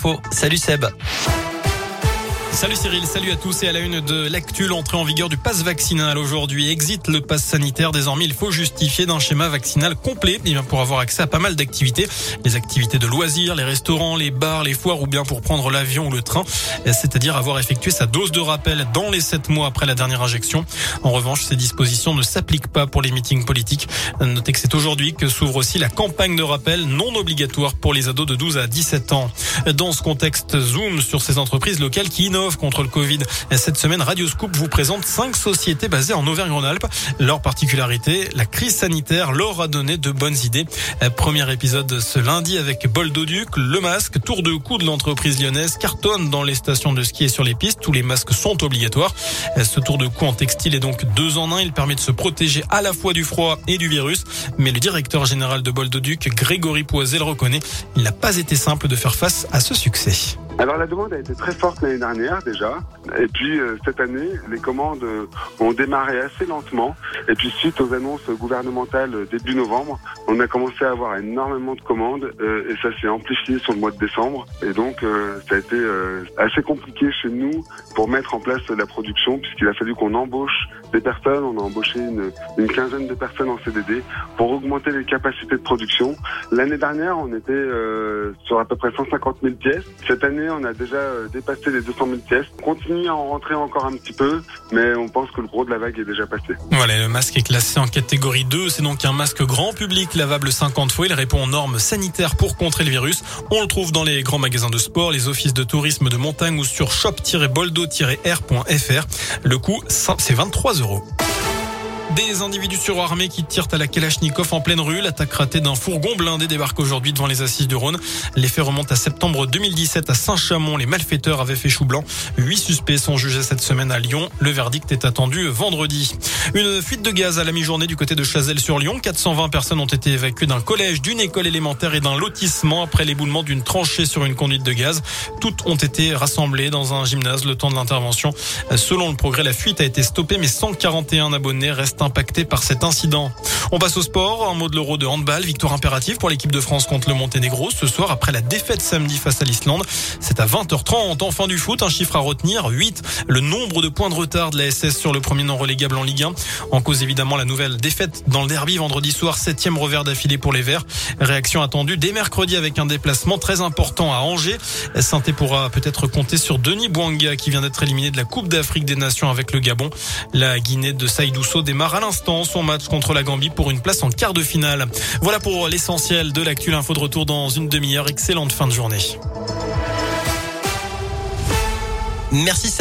Salut Seb. Salut Cyril, salut à tous et à la une de l'actu, l'entrée en vigueur du pass vaccinal aujourd'hui. Exit le pass sanitaire. Désormais, il faut justifier d'un schéma vaccinal complet et bien pour avoir accès à pas mal d'activités. Les activités de loisirs, les restaurants, les bars, les foires ou bien pour prendre l'avion ou le train. C'est-à-dire avoir effectué sa dose de rappel dans les 7 mois après la dernière injection. En revanche, ces dispositions ne s'appliquent pas pour les meetings politiques. Notez que c'est aujourd'hui que s'ouvre aussi la campagne de rappel non obligatoire pour les ados de 12 à 17 ans. Dans ce contexte, zoom sur ces entreprises locales qui innovent contre le Covid. Cette semaine, Radio Scoop vous présente cinq sociétés basées en Auvergne-Rhône-Alpes. Leur particularité, la crise sanitaire leur a donné de bonnes idées. Premier épisode ce lundi avec Boldoduc, le masque, tour de cou de l'entreprise lyonnaise, cartonne dans les stations de ski et sur les pistes. Tous les masques sont obligatoires. Ce tour de cou en textile est donc deux en un. Il permet de se protéger à la fois du froid et du virus. Mais le directeur général de Boldoduc, Grégory Poiset, le reconnaît. Il n'a pas été simple de faire face à ce succès. Alors la demande a été très forte l'année dernière déjà, et puis euh, cette année les commandes euh, ont démarré assez lentement, et puis suite aux annonces gouvernementales début novembre, on a commencé à avoir énormément de commandes, euh, et ça s'est amplifié sur le mois de décembre, et donc ça a été assez compliqué chez nous pour mettre en place la production, puisqu'il a fallu qu'on embauche des personnes, on a embauché une, une, quinzaine de personnes en CDD pour augmenter les capacités de production. L'année dernière, on était sur à peu près 150 000 pièces. Cette année, on a déjà euh, dépassé les 200 000 pièces. On continue à en rentrer encore un petit peu, mais on pense que le gros de la vague est déjà passé. Voilà, le masque est classé en catégorie 2. C'est donc un masque grand public lavable 50 fois. Il répond aux normes sanitaires pour contrer le virus. On le trouve dans les grands magasins de sport, les offices de tourisme de montagne ou sur shop-boldo-r.fr. Le coût, c'est 23 euros. Des individus surarmés qui tirent à la Kalachnikov en pleine rue. L'attaque ratée d'un fourgon blindé débarque aujourd'hui devant les assises du Rhône. Les faits remontent à septembre 2017 à Saint-Chamond. Les malfaiteurs avaient fait chou blanc. Huit suspects sont jugés cette semaine à Lyon. Le verdict est attendu vendredi. Une fuite de gaz à la mi-journée du côté de Chazelles-sur-Lyon. 420 personnes ont été évacuées d'un collège, d'une école élémentaire et d'un lotissement après l'éboulement d'une tranchée sur une conduite de gaz. Toutes ont été rassemblées dans un gymnase le temps de l'intervention. Selon le progrès, la fuite a été stoppée, mais 141 abonnés restent impacté par cet incident. On passe au sport. Un mot de l'euro de handball. Victoire impérative pour l'équipe de France contre le Monténégro ce soir après la défaite samedi face à l'Islande. C'est à 20h30. En fin du foot, un chiffre à retenir. 8. Le nombre de points de retard de la SS sur le premier non relégable en Ligue 1. En cause évidemment la nouvelle défaite dans le derby vendredi soir. Septième revers d'affilée pour les Verts. Réaction attendue dès mercredi avec un déplacement très important à Angers. saint pourra peut-être compter sur Denis Bouanga qui vient d'être éliminé de la Coupe d'Afrique des Nations avec le Gabon. La Guinée de Saïdousso démarre à l'instant son match contre la Gambie pour une place en quart de finale. Voilà pour l'essentiel de l'actu. Info de retour dans une demi-heure. Excellente fin de journée. Merci.